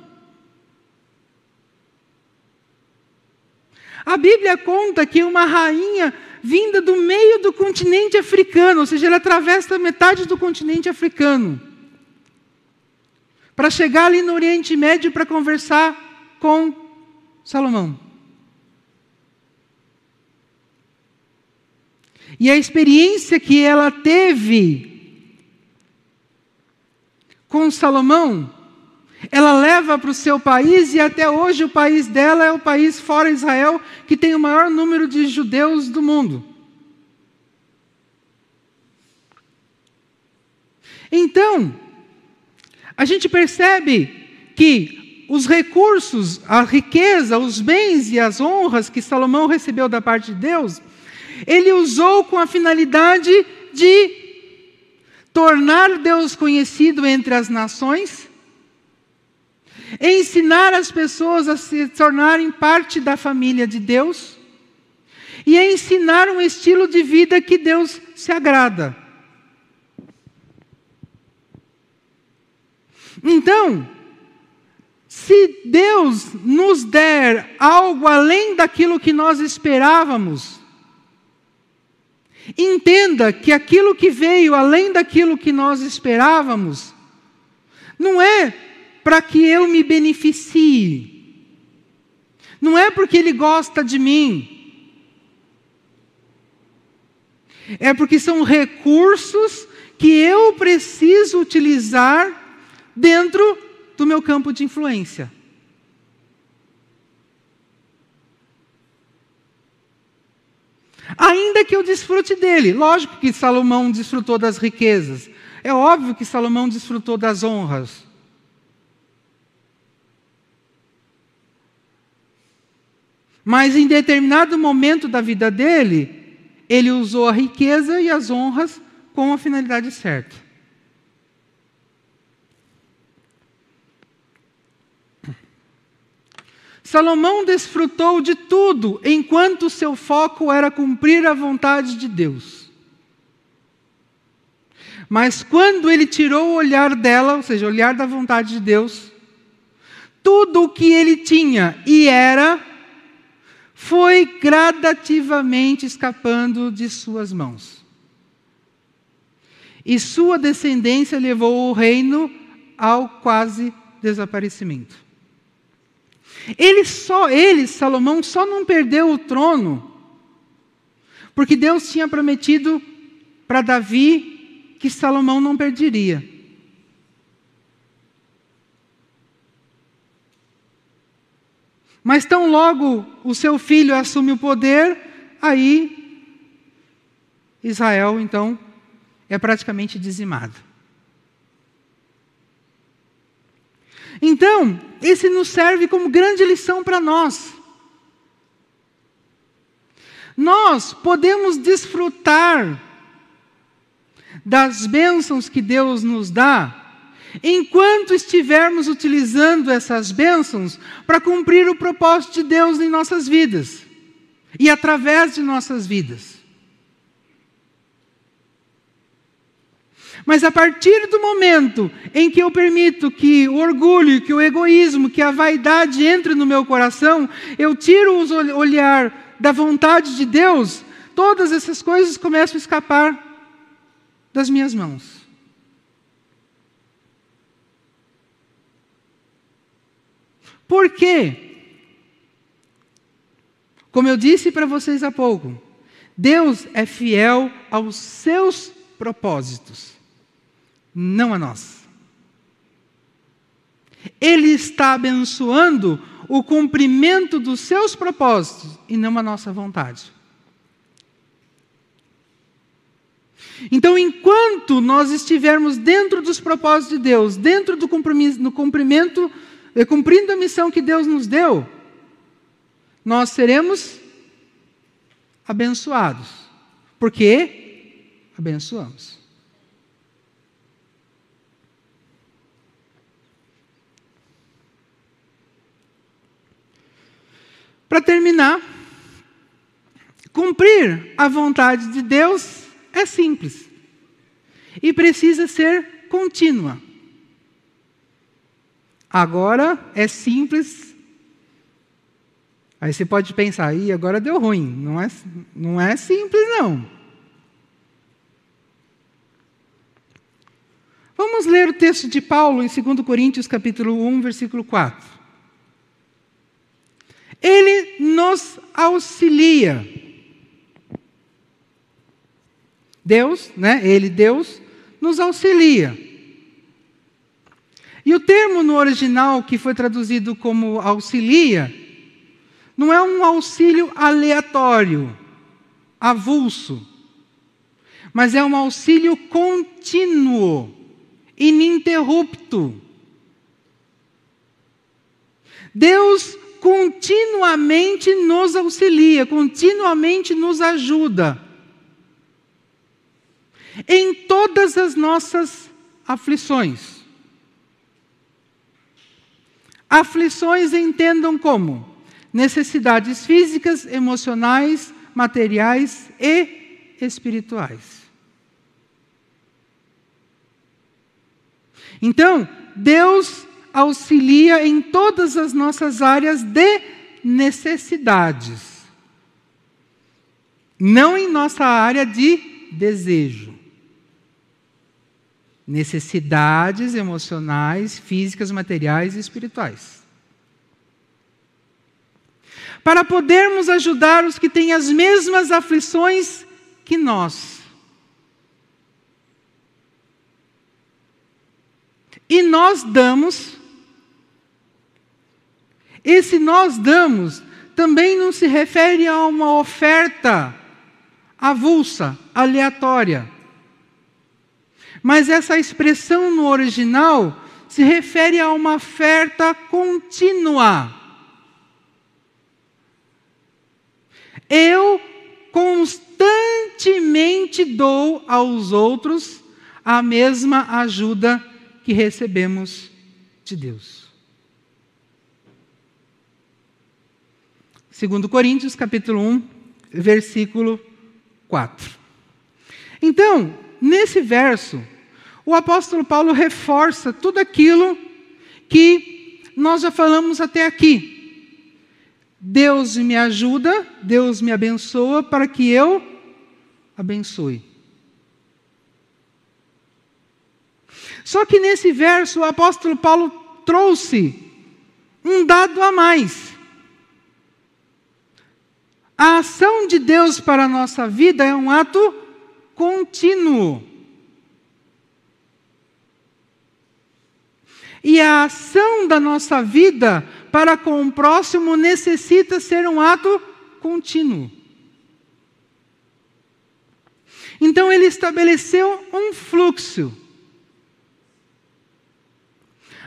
A Bíblia conta que uma rainha vinda do meio do continente africano, ou seja, ela atravessa metade do continente africano, para chegar ali no Oriente Médio para conversar com Salomão. E a experiência que ela teve com Salomão, ela leva para o seu país e até hoje o país dela é o país fora Israel que tem o maior número de judeus do mundo. Então, a gente percebe que os recursos, a riqueza, os bens e as honras que Salomão recebeu da parte de Deus, ele usou com a finalidade de tornar Deus conhecido entre as nações, ensinar as pessoas a se tornarem parte da família de Deus e ensinar um estilo de vida que Deus se agrada. Então, se Deus nos der algo além daquilo que nós esperávamos, entenda que aquilo que veio além daquilo que nós esperávamos, não é para que eu me beneficie. Não é porque ele gosta de mim. É porque são recursos que eu preciso utilizar dentro do meu campo de influência. Ainda que eu desfrute dele. Lógico que Salomão desfrutou das riquezas. É óbvio que Salomão desfrutou das honras. Mas em determinado momento da vida dele, ele usou a riqueza e as honras com a finalidade certa. Salomão desfrutou de tudo enquanto seu foco era cumprir a vontade de Deus. Mas quando ele tirou o olhar dela, ou seja, o olhar da vontade de Deus, tudo o que ele tinha e era foi gradativamente escapando de suas mãos. E sua descendência levou o reino ao quase desaparecimento. Ele só, ele, Salomão, só não perdeu o trono porque Deus tinha prometido para Davi que Salomão não perderia. Mas tão logo o seu filho assume o poder, aí Israel então é praticamente dizimado. Então, esse nos serve como grande lição para nós. Nós podemos desfrutar das bênçãos que Deus nos dá, enquanto estivermos utilizando essas bênçãos para cumprir o propósito de Deus em nossas vidas e através de nossas vidas. Mas a partir do momento em que eu permito que o orgulho, que o egoísmo, que a vaidade entre no meu coração, eu tiro o olhar da vontade de Deus, todas essas coisas começam a escapar das minhas mãos. Por quê? Como eu disse para vocês há pouco, Deus é fiel aos seus propósitos não a nós. Ele está abençoando o cumprimento dos seus propósitos e não a nossa vontade. Então, enquanto nós estivermos dentro dos propósitos de Deus, dentro do cumprimento, eh, cumprindo a missão que Deus nos deu, nós seremos abençoados. Porque abençoamos. Para terminar, cumprir a vontade de Deus é simples e precisa ser contínua. Agora é simples. Aí você pode pensar, aí agora deu ruim. Não é, não é simples, não. Vamos ler o texto de Paulo em 2 Coríntios capítulo 1, versículo 4. Ele nos auxilia. Deus, né? Ele, Deus, nos auxilia. E o termo no original que foi traduzido como auxilia, não é um auxílio aleatório, avulso, mas é um auxílio contínuo, ininterrupto. Deus continuamente nos auxilia, continuamente nos ajuda em todas as nossas aflições. Aflições entendam como necessidades físicas, emocionais, materiais e espirituais. Então, Deus auxilia em todas as nossas áreas de necessidades, não em nossa área de desejo. necessidades emocionais, físicas, materiais e espirituais. Para podermos ajudar os que têm as mesmas aflições que nós. E nós damos, esse nós damos também não se refere a uma oferta avulsa, aleatória. Mas essa expressão no original se refere a uma oferta contínua. Eu constantemente dou aos outros a mesma ajuda que recebemos de Deus. Segundo Coríntios, capítulo 1, versículo 4. Então, nesse verso, o apóstolo Paulo reforça tudo aquilo que nós já falamos até aqui. Deus me ajuda, Deus me abençoa para que eu abençoe. Só que nesse verso o apóstolo Paulo trouxe um dado a mais. A ação de Deus para a nossa vida é um ato contínuo. E a ação da nossa vida para com o próximo necessita ser um ato contínuo. Então ele estabeleceu um fluxo.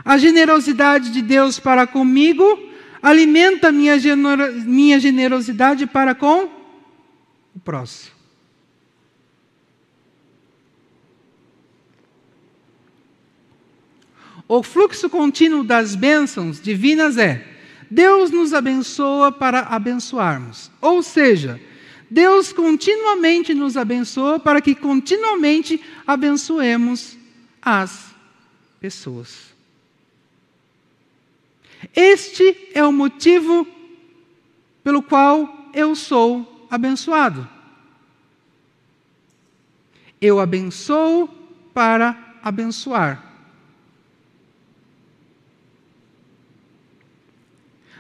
A generosidade de Deus para comigo alimenta minha, minha generosidade para com o próximo. O fluxo contínuo das bênçãos divinas é: Deus nos abençoa para abençoarmos. Ou seja, Deus continuamente nos abençoa para que continuamente abençoemos as pessoas. Este é o motivo pelo qual eu sou abençoado. Eu abençoo para abençoar.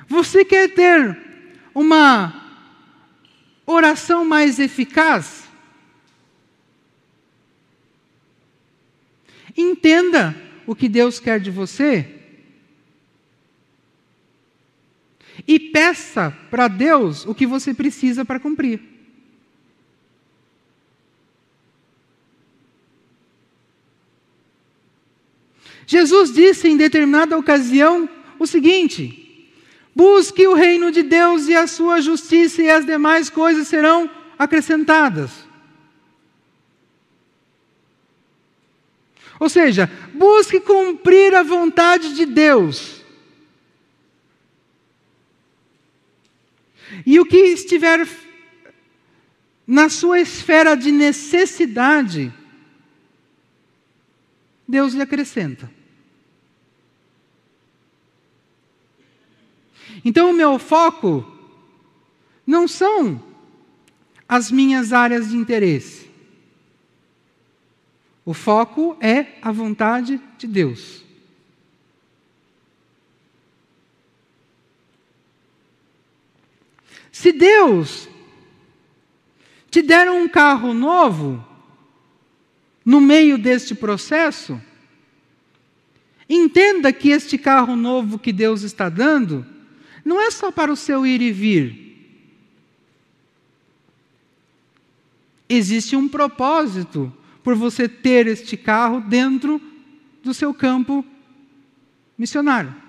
Você quer ter uma oração mais eficaz? Entenda o que Deus quer de você e peça para Deus o que você precisa para cumprir. Jesus disse em determinada ocasião o seguinte: busque o reino de Deus e a sua justiça, e as demais coisas serão acrescentadas. Ou seja, busque cumprir a vontade de Deus. E o que estiver na sua esfera de necessidade, Deus lhe acrescenta. Então, o meu foco não são as minhas áreas de interesse. O foco é a vontade de Deus. Se Deus te der um carro novo, no meio deste processo, entenda que este carro novo que Deus está dando, não é só para o seu ir e vir. Existe um propósito por você ter este carro dentro do seu campo missionário.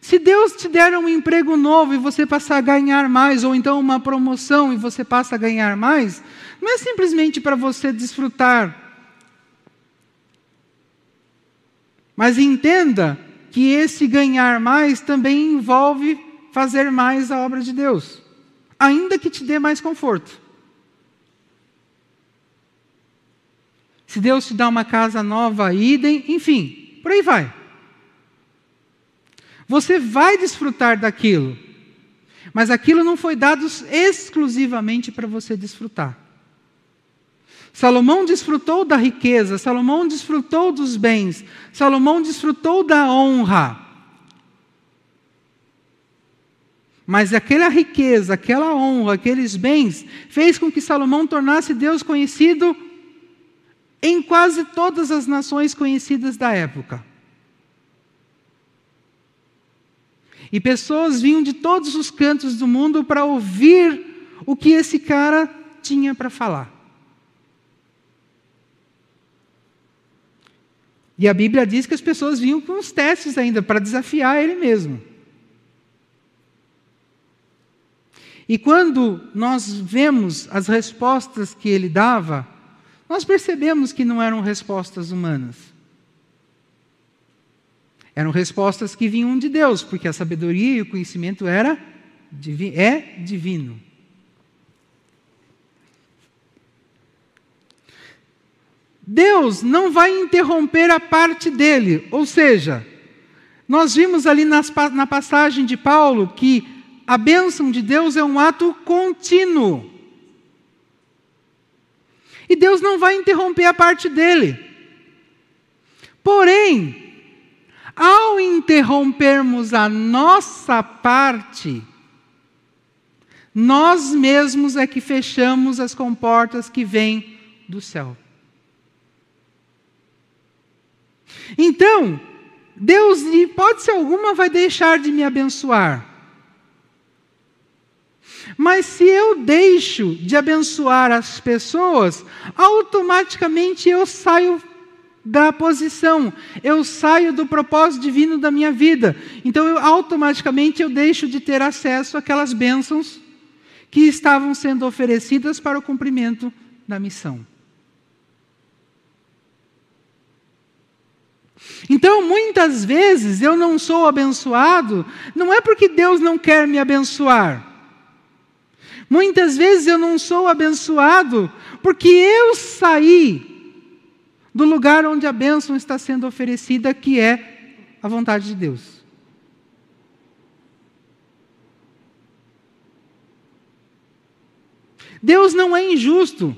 Se Deus te der um emprego novo e você passar a ganhar mais, ou então uma promoção e você passa a ganhar mais, não é simplesmente para você desfrutar. Mas entenda que esse ganhar mais também envolve fazer mais a obra de Deus, ainda que te dê mais conforto. Se Deus te dá uma casa nova, idem, enfim, por aí vai. Você vai desfrutar daquilo. Mas aquilo não foi dado exclusivamente para você desfrutar. Salomão desfrutou da riqueza, Salomão desfrutou dos bens, Salomão desfrutou da honra. Mas aquela riqueza, aquela honra, aqueles bens, fez com que Salomão tornasse Deus conhecido em quase todas as nações conhecidas da época. E pessoas vinham de todos os cantos do mundo para ouvir o que esse cara tinha para falar. E a Bíblia diz que as pessoas vinham com os testes ainda para desafiar ele mesmo. E quando nós vemos as respostas que ele dava, nós percebemos que não eram respostas humanas. Eram respostas que vinham de Deus, porque a sabedoria e o conhecimento era é divino. Deus não vai interromper a parte dele, ou seja, nós vimos ali nas, na passagem de Paulo que a bênção de Deus é um ato contínuo. E Deus não vai interromper a parte dele. Porém, interrompermos a nossa parte, nós mesmos é que fechamos as comportas que vêm do céu. Então, Deus, de hipótese alguma, vai deixar de me abençoar. Mas se eu deixo de abençoar as pessoas, automaticamente eu saio da posição, eu saio do propósito divino da minha vida. Então, eu, automaticamente eu deixo de ter acesso àquelas bênçãos que estavam sendo oferecidas para o cumprimento da missão. Então, muitas vezes eu não sou abençoado, não é porque Deus não quer me abençoar. Muitas vezes eu não sou abençoado porque eu saí do lugar onde a bênção está sendo oferecida, que é a vontade de Deus. Deus não é injusto.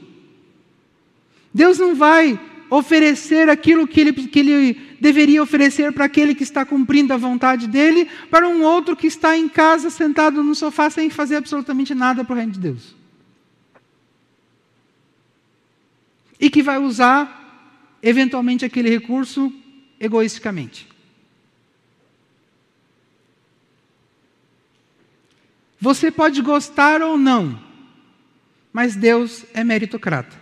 Deus não vai oferecer aquilo que ele, que ele deveria oferecer para aquele que está cumprindo a vontade dele, para um outro que está em casa sentado no sofá sem fazer absolutamente nada para o reino de Deus. E que vai usar, eventualmente, aquele recurso egoisticamente. Você pode gostar ou não, mas Deus é meritocrata.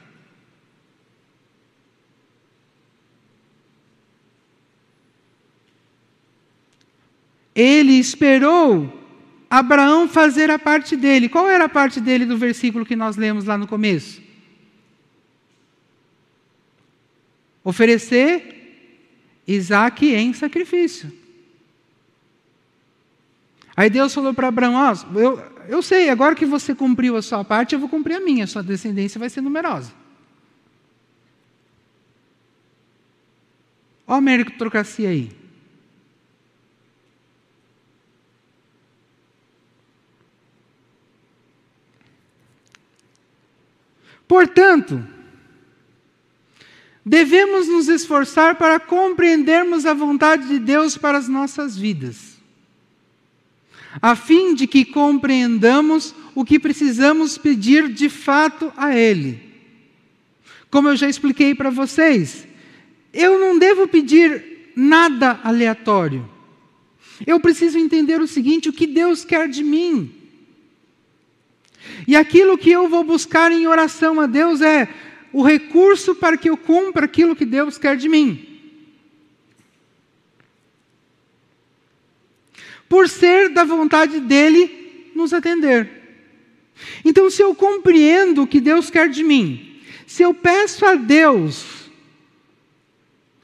Ele esperou Abraão fazer a parte dele. Qual era a parte dele do versículo que nós lemos lá no começo? Oferecer Isaac em sacrifício. Aí Deus falou para Abraão: oh, eu, eu sei, agora que você cumpriu a sua parte, eu vou cumprir a minha, a sua descendência vai ser numerosa. Olha a meritocracia aí. Portanto, devemos nos esforçar para compreendermos a vontade de Deus para as nossas vidas, a fim de que compreendamos o que precisamos pedir de fato a Ele. Como eu já expliquei para vocês, eu não devo pedir nada aleatório. Eu preciso entender o seguinte: o que Deus quer de mim. E aquilo que eu vou buscar em oração a Deus é o recurso para que eu cumpra aquilo que Deus quer de mim. Por ser da vontade dele nos atender. Então, se eu compreendo o que Deus quer de mim, se eu peço a Deus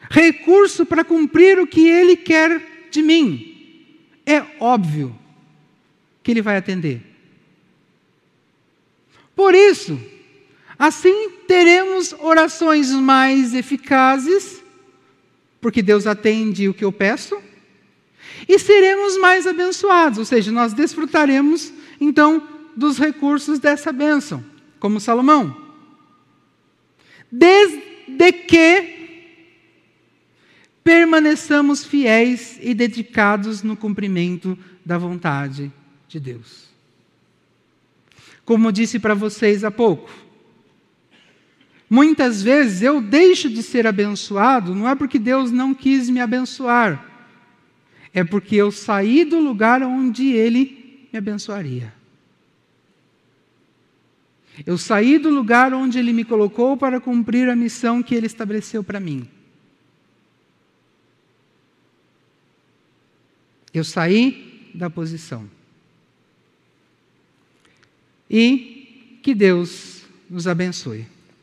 recurso para cumprir o que Ele quer de mim, é óbvio que Ele vai atender. Por isso, assim teremos orações mais eficazes, porque Deus atende o que eu peço, e seremos mais abençoados, ou seja, nós desfrutaremos então dos recursos dessa bênção, como Salomão. desde que permaneçamos fiéis e dedicados no cumprimento da vontade de Deus. Como disse para vocês há pouco, muitas vezes eu deixo de ser abençoado, não é porque Deus não quis me abençoar, é porque eu saí do lugar onde Ele me abençoaria. Eu saí do lugar onde Ele me colocou para cumprir a missão que Ele estabeleceu para mim. Eu saí da posição. E que Deus nos abençoe.